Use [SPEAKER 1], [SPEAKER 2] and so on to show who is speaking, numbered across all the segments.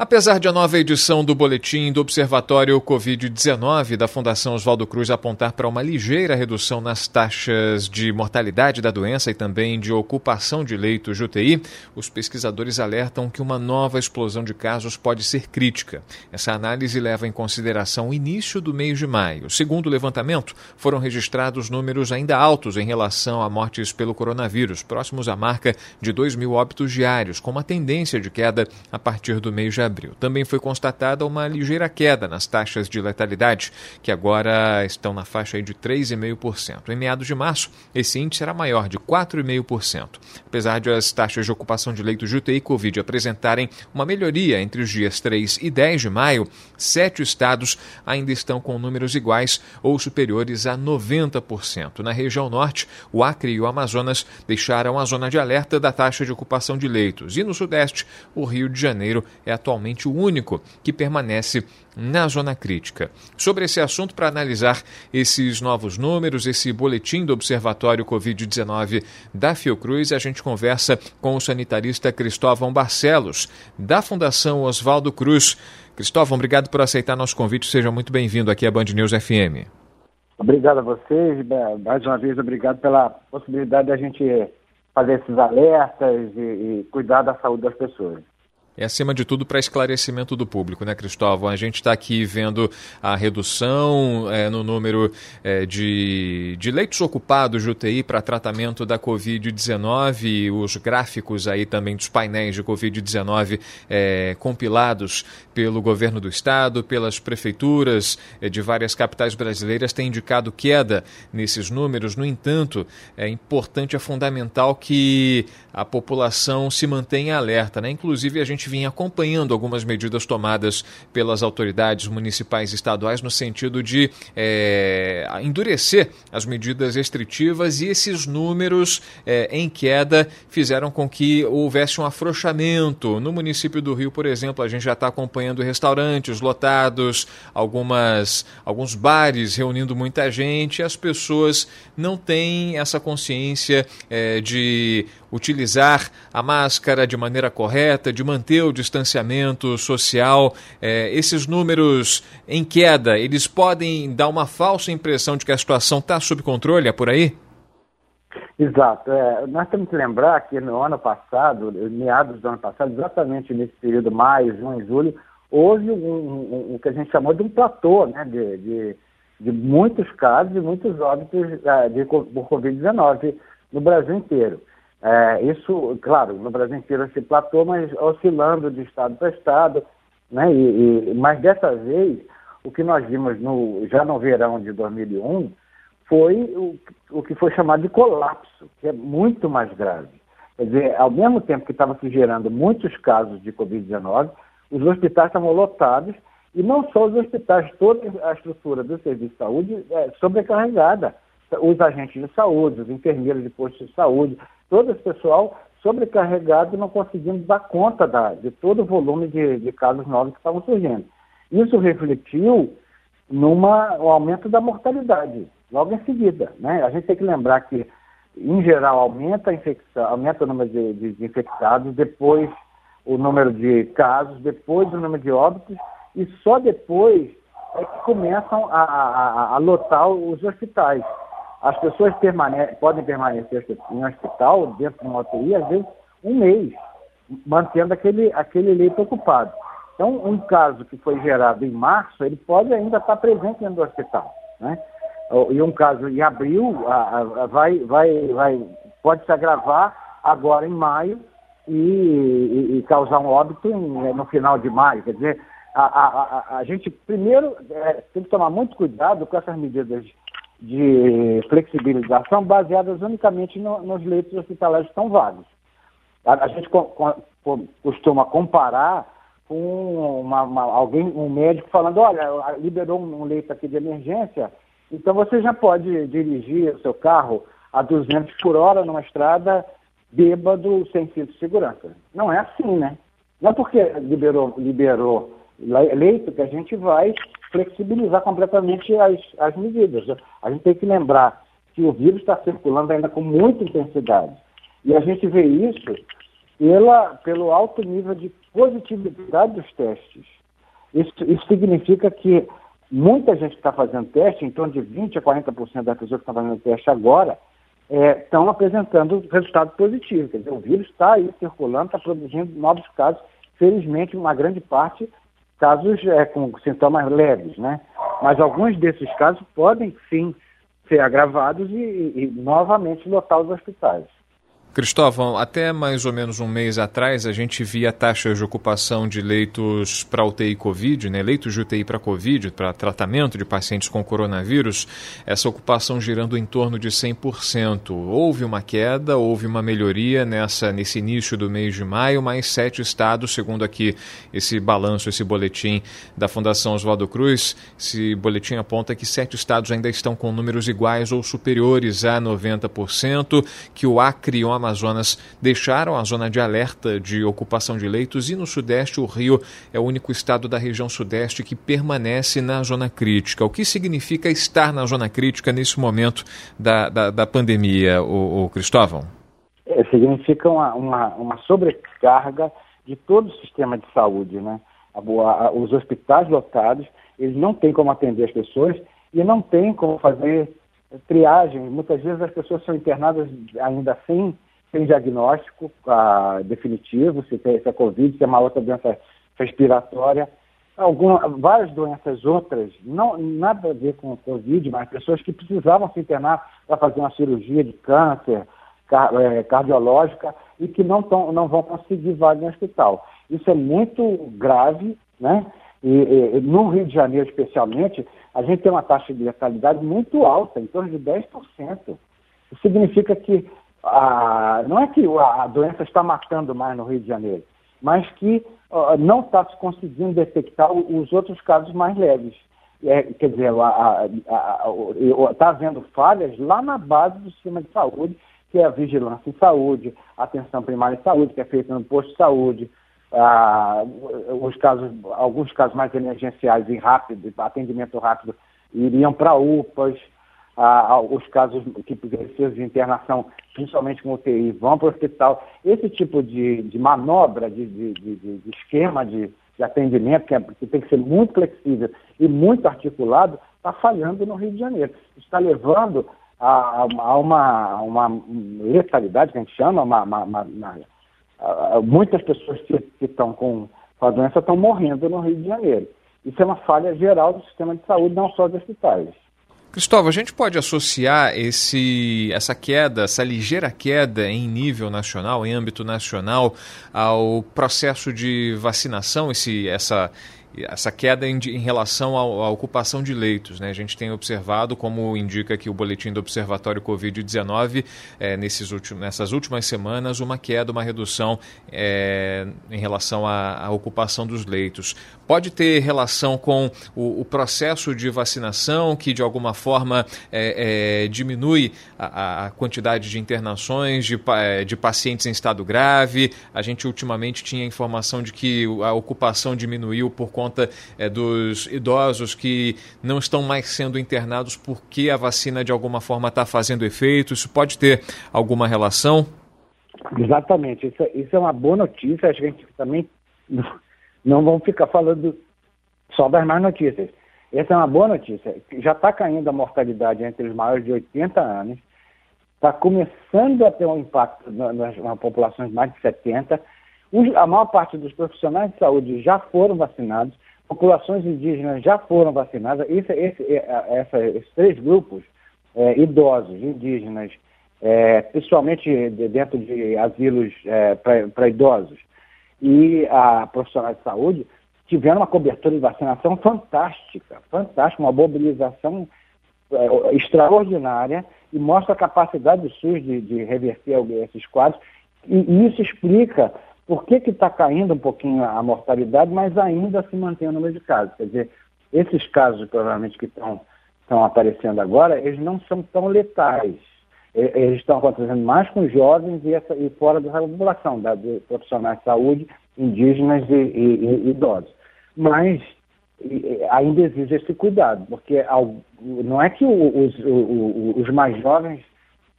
[SPEAKER 1] Apesar de a nova edição do boletim do Observatório Covid-19 da Fundação Oswaldo Cruz apontar para uma ligeira redução nas taxas de mortalidade da doença e também de ocupação de leitos de UTI, os pesquisadores alertam que uma nova explosão de casos pode ser crítica. Essa análise leva em consideração o início do mês de maio. Segundo o levantamento, foram registrados números ainda altos em relação a mortes pelo coronavírus, próximos à marca de 2 mil óbitos diários, com uma tendência de queda a partir do mês de abril. Também foi constatada uma ligeira queda nas taxas de letalidade, que agora estão na faixa de 3,5%. Em meados de março, esse índice era maior, de 4,5%. Apesar de as taxas de ocupação de leitos de UTI Covid apresentarem uma melhoria entre os dias 3 e 10 de maio, sete estados ainda estão com números iguais ou superiores a 90%. Na região norte, o Acre e o Amazonas deixaram a zona de alerta da taxa de ocupação de leitos. E no sudeste, o Rio de Janeiro é atualmente atualmente o único que permanece na zona crítica. Sobre esse assunto, para analisar esses novos números, esse boletim do Observatório Covid-19 da Fiocruz, a gente conversa com o sanitarista Cristóvão Barcelos, da Fundação Oswaldo Cruz. Cristóvão, obrigado por aceitar nosso convite. Seja muito bem-vindo aqui à Band News FM.
[SPEAKER 2] Obrigado a vocês. Mais uma vez, obrigado pela possibilidade de a gente fazer esses alertas e, e cuidar da saúde das pessoas
[SPEAKER 1] é acima de tudo para esclarecimento do público, né, Cristóvão? A gente está aqui vendo a redução é, no número é, de, de leitos ocupados de UTI para tratamento da Covid-19, os gráficos aí também dos painéis de Covid-19 é, compilados pelo governo do estado, pelas prefeituras é, de várias capitais brasileiras têm indicado queda nesses números. No entanto, é importante, é fundamental que a população se mantenha alerta, né? Inclusive a gente vinha acompanhando algumas medidas tomadas pelas autoridades municipais e estaduais no sentido de é, endurecer as medidas restritivas e esses números é, em queda fizeram com que houvesse um afrouxamento. No município do Rio, por exemplo, a gente já está acompanhando restaurantes lotados, algumas, alguns bares reunindo muita gente, as pessoas não têm essa consciência é, de utilizar a máscara de maneira correta, de manter o distanciamento social. É, esses números em queda, eles podem dar uma falsa impressão de que a situação está sob controle, é por aí?
[SPEAKER 2] Exato. É, nós temos que lembrar que no ano passado, meados do ano passado, exatamente nesse período, maio, junho, julho, houve o um, um, um, que a gente chamou de um platô né, de, de, de muitos casos e muitos óbitos uh, de, por Covid-19 no Brasil inteiro. É, isso, claro, no Brasil inteiro esse platô, mas oscilando de estado para estado, né? E, e, mas dessa vez, o que nós vimos no, já no verão de 2001 foi o, o que foi chamado de colapso, que é muito mais grave. Quer dizer, ao mesmo tempo que estava se gerando muitos casos de Covid-19, os hospitais estavam lotados e não só os hospitais, toda a estrutura do serviço de saúde é sobrecarregada. Os agentes de saúde, os enfermeiros de postos de saúde, todo esse pessoal sobrecarregado e não conseguindo dar conta da, de todo o volume de, de casos novos que estavam surgindo. Isso refletiu numa um aumento da mortalidade, logo em seguida. Né? A gente tem que lembrar que, em geral, aumenta, a infecção, aumenta o número de, de, de infectados, depois o número de casos, depois o número de óbitos, e só depois é que começam a, a, a lotar os hospitais. As pessoas permane podem permanecer em hospital, dentro de uma UTI, às vezes um mês, mantendo aquele, aquele leito ocupado. Então, um caso que foi gerado em março, ele pode ainda estar presente dentro do hospital. Né? E um caso em abril a, a, vai, vai, vai, pode se agravar agora em maio e, e, e causar um óbito em, no final de maio. Quer dizer, a, a, a, gente primeiro é, tem que tomar muito cuidado com essas medidas de flexibilização baseadas unicamente no, nos leitos hospitalares estão vagos. A, a gente co, co, costuma comparar com uma, uma, alguém, um médico falando, olha, liberou um leito aqui de emergência, então você já pode dirigir o seu carro a 200 por hora numa estrada bêbado sem cinto de segurança. Não é assim, né? Não é porque liberou, liberou leito que a gente vai flexibilizar completamente as, as medidas. A gente tem que lembrar que o vírus está circulando ainda com muita intensidade. E a gente vê isso pela, pelo alto nível de positividade dos testes. Isso, isso significa que muita gente está fazendo teste, em torno de 20% a 40% das pessoas que estão fazendo teste agora, é, estão apresentando resultado positivo. Quer dizer, o vírus está aí circulando, está produzindo novos casos. Felizmente, uma grande parte, casos é, com sintomas leves, né? Mas alguns desses casos podem sim ser agravados e, e, e novamente lotar os hospitais.
[SPEAKER 1] Cristóvão, até mais ou menos um mês atrás, a gente via taxas de ocupação de leitos para UTI Covid, né? leitos de UTI para Covid, para tratamento de pacientes com coronavírus, essa ocupação girando em torno de 100%. Houve uma queda, houve uma melhoria nessa, nesse início do mês de maio, mas sete estados, segundo aqui esse balanço, esse boletim da Fundação Oswaldo Cruz, esse boletim aponta que sete estados ainda estão com números iguais ou superiores a 90%, que o Acre Amazonas deixaram a zona de alerta de ocupação de leitos e no Sudeste o Rio é o único estado da região Sudeste que permanece na zona crítica. O que significa estar na zona crítica nesse momento da, da, da pandemia, o, o Cristóvão?
[SPEAKER 2] É, significa uma, uma, uma sobrecarga de todo o sistema de saúde, né? os hospitais lotados, eles não têm como atender as pessoas e não têm como fazer triagem. Muitas vezes as pessoas são internadas ainda sem sem diagnóstico ah, definitivo, se, tem, se é Covid, se é uma outra doença respiratória. Alguma, várias doenças outras, não, nada a ver com Covid, mas pessoas que precisavam se internar para fazer uma cirurgia de câncer car, é, cardiológica e que não, tão, não vão conseguir vaga no hospital. Isso é muito grave, né? E, e, no Rio de Janeiro, especialmente, a gente tem uma taxa de letalidade muito alta, em torno de 10%. Isso significa que a, não é que a, doença está matando mais no Rio de Janeiro, mas que uh, não está se conseguindo detectar os outros casos mais leves. É, quer dizer, está havendo falhas lá na base do sistema de saúde, que é a vigilância em saúde, a atenção primária em saúde, que é feita no posto de saúde, os casos, alguns casos mais emergenciais e rápidos, atendimento rápido, iriam para UPAs, os casos que precisam de internação, principalmente com UTI, vão para o hospital. Esse tipo de, de manobra, de, de, de, esquema de, atendimento, que, é, que, tem que ser muito flexível e muito articulado, está falhando no Rio de Janeiro. Está levando a, a, uma, uma letalidade, que a gente chama, uma, uma, uma, muitas pessoas que estão com, com a doença estão morrendo no Rio de Janeiro. Isso é uma falha geral do sistema de saúde, não só dos hospitais.
[SPEAKER 1] Cristóvão, a gente pode associar esse, essa queda, essa ligeira queda em nível nacional, em âmbito nacional, ao processo de vacinação, esse, essa, essa queda em, em relação à ocupação de leitos. Né? A gente tem observado, como indica aqui o boletim do Observatório Covid-19, é, nesses últimos, nessas últimas semanas, uma queda, uma redução é, em relação à, à, ocupação dos leitos. Pode ter relação com o, o processo de vacinação, que de alguma forma é, diminui a, a, quantidade de internações de, de pacientes em estado grave. A gente ultimamente tinha informação de que a ocupação diminuiu por conta é, dos idosos que não estão mais sendo internados porque a vacina de alguma forma está fazendo efeito? Isso pode ter alguma relação?
[SPEAKER 2] Exatamente, isso, é, isso é uma boa notícia. A gente também não, não vamos ficar falando só das más notícias. Essa é uma boa notícia. Já está caindo a mortalidade entre os maiores de 80 anos, está começando a ter um impacto nas, nas populações mais de 70 a maior parte dos profissionais de saúde já foram vacinados, populações indígenas já foram vacinadas. Esse, esse, essa, esses três grupos, é, idosos, indígenas, é, principalmente dentro de asilos é, para idosos, e a profissionais de saúde, tiveram uma cobertura de vacinação fantástica, fantástica, uma mobilização é, extraordinária e mostra a capacidade do SUS de, de reverter esses quadros. E, e isso explica por que está caindo um pouquinho a mortalidade, mas ainda se mantém o número de casos? Quer dizer, esses casos, provavelmente, que estão aparecendo agora, eles não são tão letais. Eles estão acontecendo mais com jovens e, essa, e fora da população, da, de profissionais de saúde, indígenas e, e, e idosos. mas ainda exige esse cuidado, porque não é que os, os mais jovens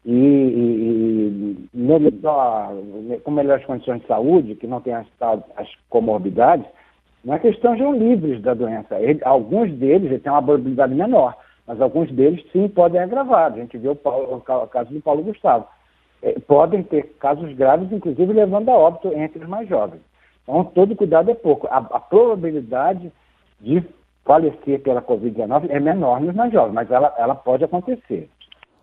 [SPEAKER 2] e, e, e com melhores condições de saúde, que não têm as, as comorbidades, não é que estejam livres da doença. Ele, alguns deles têm uma probabilidade menor, mas alguns deles sim podem agravar. A gente viu o, o caso do Paulo Gustavo. É, podem ter casos graves, inclusive levando a óbito entre os mais jovens. Então, todo cuidado é pouco. A, a probabilidade de falecer pela Covid-19 é menor nos mais jovens, mas ela, ela pode acontecer.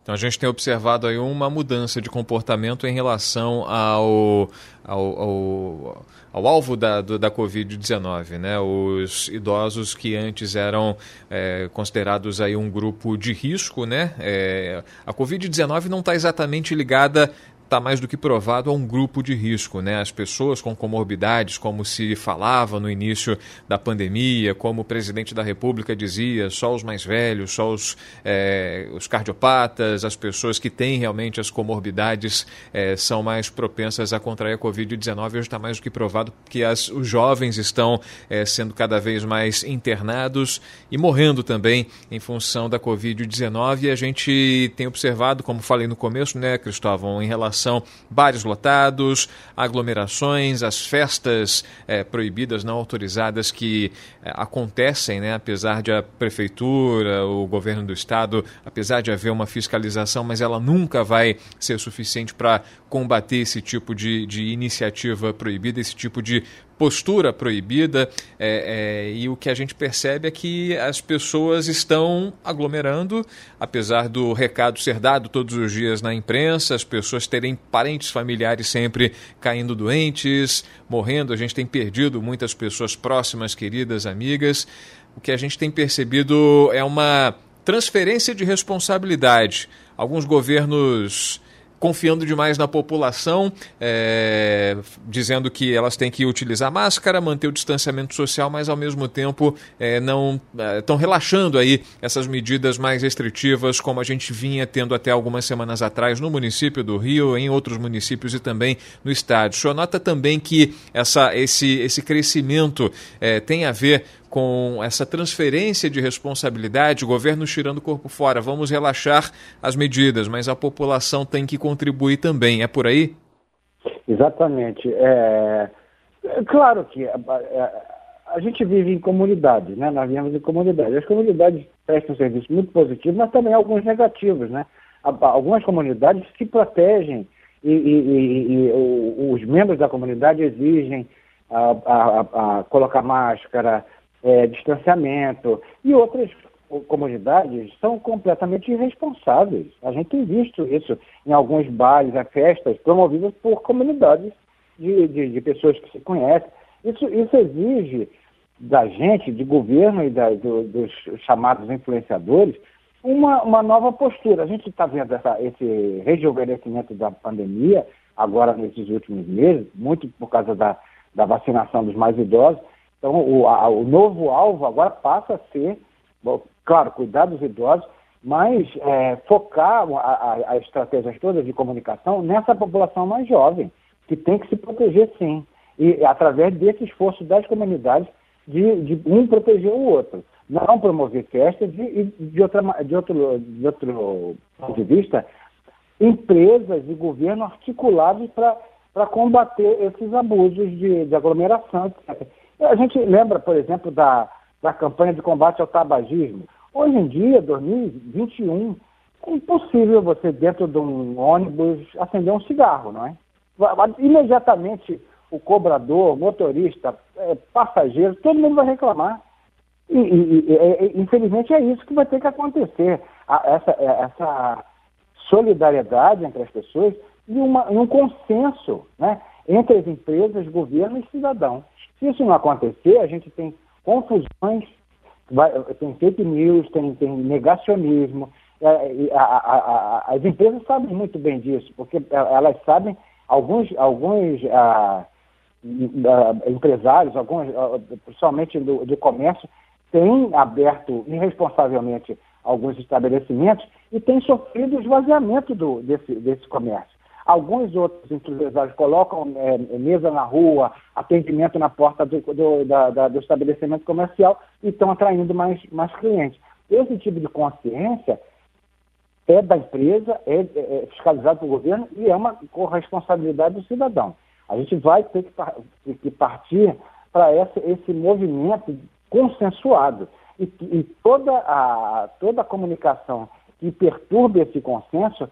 [SPEAKER 1] Então a gente tem observado aí uma mudança de comportamento em relação ao, ao, ao, ao alvo da, da Covid-19, né? Os idosos que antes eram é, considerados aí um grupo de risco, né? É, a Covid-19 não está exatamente ligada está mais do que provado a um grupo de risco, né? As pessoas com comorbidades, como se falava no início da pandemia, como o presidente da República dizia, só os mais velhos, só os, é, os cardiopatas, as pessoas que têm realmente as comorbidades é, são mais propensas a contrair a Covid-19. Hoje está mais do que provado que as, os jovens estão é, sendo cada vez mais internados e morrendo também em função da Covid-19. E a gente tem observado, como falei no começo, né, Cristóvão, em relação são bares lotados, aglomerações, as festas é, proibidas, não autorizadas que é, acontecem, né, apesar de a prefeitura, o governo do estado, apesar de haver uma fiscalização, mas ela nunca vai ser suficiente para combater esse tipo de, de iniciativa proibida, esse tipo de postura proibida é, é, e o que a gente percebe é que as pessoas estão aglomerando, apesar do recado ser dado todos os dias na imprensa, as pessoas terem parentes familiares sempre caindo doentes, morrendo, a gente tem perdido muitas pessoas próximas, queridas, amigas. O que a gente tem percebido é uma transferência de responsabilidade. Alguns governos confiando demais na população, é, dizendo que elas têm que utilizar máscara, manter o distanciamento social, mas ao mesmo tempo é, não estão é, relaxando aí essas medidas mais restritivas, como a gente vinha tendo até algumas semanas atrás no município do Rio, em outros municípios e também no estado. O senhor nota também que essa, esse, esse crescimento é, tem a ver com essa transferência de responsabilidade, o governo tirando o corpo fora, vamos relaxar as medidas, mas a população tem que contribuir também. É por aí?
[SPEAKER 2] Exatamente. É, é claro que a, a, a, gente vive em comunidades, né? Nós vivemos em comunidades. As comunidades prestam um serviço muito positivo, mas também alguns negativos, né? Algumas comunidades se protegem e, e, e, e os membros da comunidade exigem a, colocar máscara, é, distanciamento, e outras comunidades são completamente irresponsáveis. A gente tem visto isso em alguns bares, em festas promovidas por comunidades de, de, de pessoas que se conhecem. Isso, isso exige da gente, de governo e da, do, dos chamados influenciadores, uma, uma nova postura. A gente está vendo essa, esse rejuvenescimento da pandemia, agora nesses últimos meses, muito por causa da, da vacinação dos mais idosos, então, o, a, o novo alvo agora passa a ser, bom, claro, cuidar dos idosos, mas é, focar as estratégias todas de comunicação nessa população mais jovem, que tem que se proteger sim, e através desse esforço das comunidades de, de um proteger o outro. Não promover festas e, de, outra, de, outro, de outro ponto de vista, empresas e governo articulados para combater esses abusos de, de aglomeração, etc. A gente lembra, por exemplo, da, da campanha de combate ao tabagismo. Hoje em dia, 2021, é impossível você, dentro de um ônibus, acender um cigarro, não é? Imediatamente o cobrador, motorista, é, passageiro, todo mundo vai reclamar. E, e, e, é, infelizmente é isso que vai ter que acontecer. Essa, é, essa solidariedade entre as pessoas e, uma, e um consenso né, entre as empresas, governo e cidadão. Se isso não acontecer, a gente tem confusões, vai, tem fake news, tem, tem negacionismo. É, a, a, a, as empresas sabem muito bem disso, porque elas sabem, alguns, alguns ah, empresários, alguns, ah, principalmente do, comércio, têm aberto irresponsavelmente alguns estabelecimentos e têm sofrido esvaziamento do, desse, desse comércio. Alguns outros empresários colocam é, mesa na rua, atendimento na porta do, do, da, da, do estabelecimento comercial e estão atraindo mais, mais clientes. Esse tipo de consciência é da empresa, é, é, é fiscalizado pelo governo e é uma corresponsabilidade do cidadão. A gente vai ter que, que partir para esse, esse movimento consensuado. E, e, toda, a, toda a comunicação que perturbe esse consenso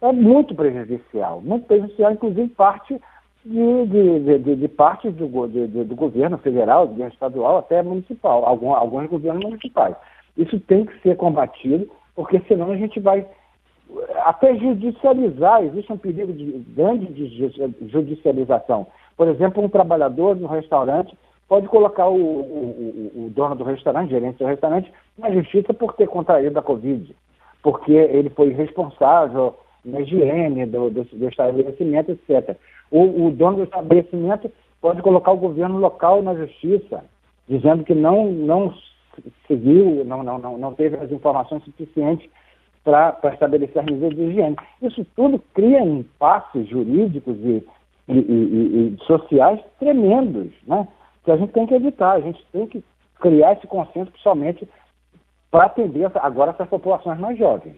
[SPEAKER 2] é muito prejudicial, muito prejudicial, inclusive parte de, de, de, de parte do, do, governo federal, do governo estadual, até municipal, algum, alguns governos municipais. Isso tem que ser combatido, porque senão a gente vai até judicializar, existe um perigo de, grande de judicialização. Por exemplo, um trabalhador no restaurante pode colocar o, o, o, dono do restaurante, gerente do restaurante, na justiça por ter contraído a Covid, porque ele foi responsável na higiene do, do, do estabelecimento, etc. O, o, dono do estabelecimento pode colocar o governo local na justiça, dizendo que não, não seguiu, não, não, não, teve as informações suficientes para estabelecer medidas de higiene. Isso tudo cria impasses jurídicos e, e, e, e, sociais tremendos, né? que a gente tem que evitar, a gente tem que criar esse consenso somente para atender agora essas populações mais jovens.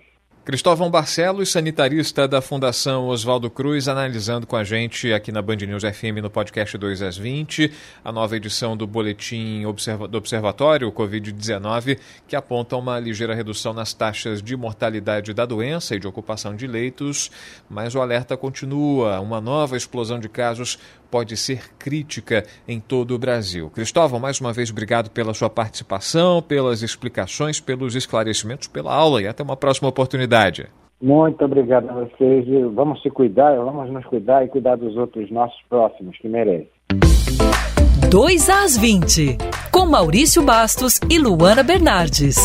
[SPEAKER 1] Cristóvão Barcelos, sanitarista da Fundação Oswaldo Cruz, analisando com a gente aqui na Band News FM no podcast 2 às 20, a nova edição do Boletim do Observatório Covid-19, que aponta uma ligeira redução nas taxas de mortalidade da doença e de ocupação de leitos, mas o alerta continua. Uma nova explosão de casos pode ser crítica em todo o Brasil. Cristóvão, mais uma vez, obrigado pela sua participação, pelas explicações, pelos esclarecimentos, pela aula e até uma próxima oportunidade.
[SPEAKER 2] Muito obrigado a vocês. Vamos se cuidar, vamos nos cuidar e cuidar dos outros nossos próximos que merecem.
[SPEAKER 3] 2 às 20, com Maurício Bastos e Luana Bernardes.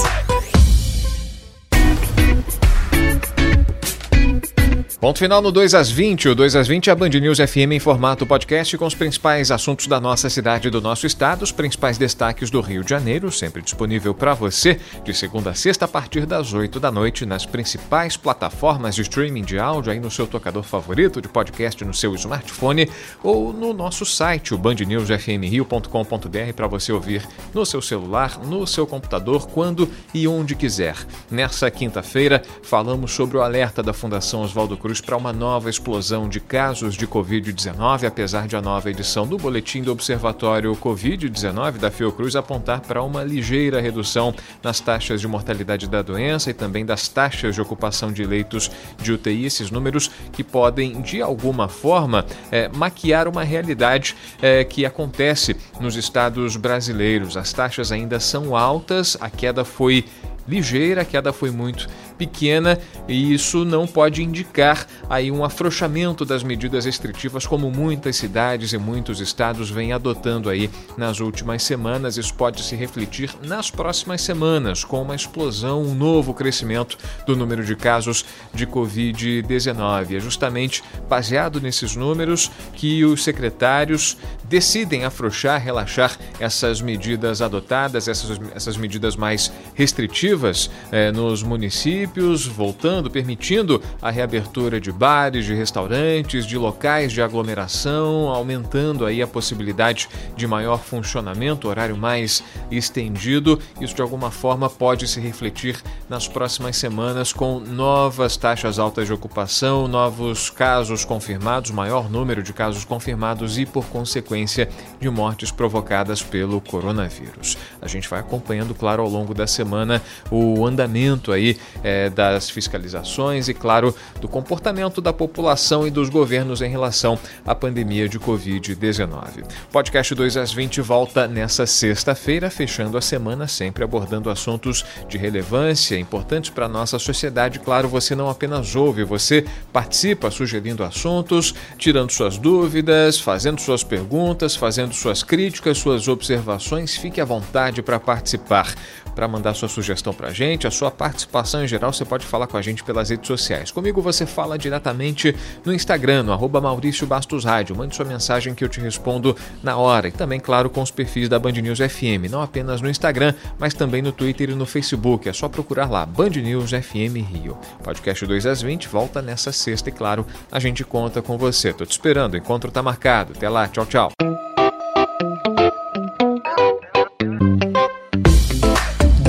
[SPEAKER 1] Ponto final no 2 às 20. O 2 às 20 é a Band News FM em formato podcast com os principais assuntos da nossa cidade e do nosso estado, os principais destaques do Rio de Janeiro, sempre disponível para você de segunda a sexta a partir das 8 da noite nas principais plataformas de streaming de áudio aí no seu tocador favorito de podcast no seu smartphone ou no nosso site, o bandnewsfmrio.com.br para você ouvir no seu celular, no seu computador, quando e onde quiser. Nessa quinta-feira, falamos sobre o alerta da Fundação Oswaldo Cruz para uma nova explosão de casos de Covid-19, apesar de a nova edição do Boletim do Observatório Covid-19 da Fiocruz apontar para uma ligeira redução nas taxas de mortalidade da doença e também das taxas de ocupação de leitos de UTI, esses números que podem, de alguma forma, é, maquiar uma realidade é, que acontece nos estados brasileiros. As taxas ainda são altas, a queda foi ligeira, a queda foi muito pequena e isso não pode indicar aí um afrouxamento das medidas restritivas como muitas cidades e muitos estados vêm adotando aí nas últimas semanas. Isso pode se refletir nas próximas semanas com uma explosão, um novo crescimento do número de casos de Covid-19. É justamente baseado nesses números que os secretários decidem afrouxar, relaxar essas medidas adotadas, essas, essas medidas mais restritivas eh, nos municípios, voltando, permitindo a reabertura de bares, de restaurantes, de locais de aglomeração, aumentando aí a possibilidade de maior funcionamento, horário mais estendido. Isso de alguma forma pode se refletir nas próximas semanas com novas taxas altas de ocupação, novos casos confirmados, maior número de casos confirmados e, por consequência, de mortes provocadas pelo coronavírus. A gente vai acompanhando, claro, ao longo da semana o andamento aí é, das fiscalizações e, claro, do comportamento da população e dos governos em relação à pandemia de Covid-19. Podcast 2 às 20 volta nessa sexta-feira, fechando a semana sempre abordando assuntos de relevância importantes para a nossa sociedade. Claro, você não apenas ouve, você participa sugerindo assuntos, tirando suas dúvidas, fazendo suas perguntas, fazendo suas críticas, suas observações. Fique à vontade para participar, para mandar sua sugestão para a gente, a sua participação em geral você pode falar com a gente pelas redes sociais. Comigo você fala diretamente no Instagram, no arroba Maurício Bastos Rádio. Mande sua mensagem que eu te respondo na hora. E também, claro, com os perfis da Band News FM, não apenas no Instagram, mas também no Twitter e no Facebook. É só procurar lá, Band News FM Rio. Podcast 2 às 20 volta nessa sexta e, claro, a gente conta com você. Tô te esperando, o encontro tá marcado. Até lá, tchau, tchau.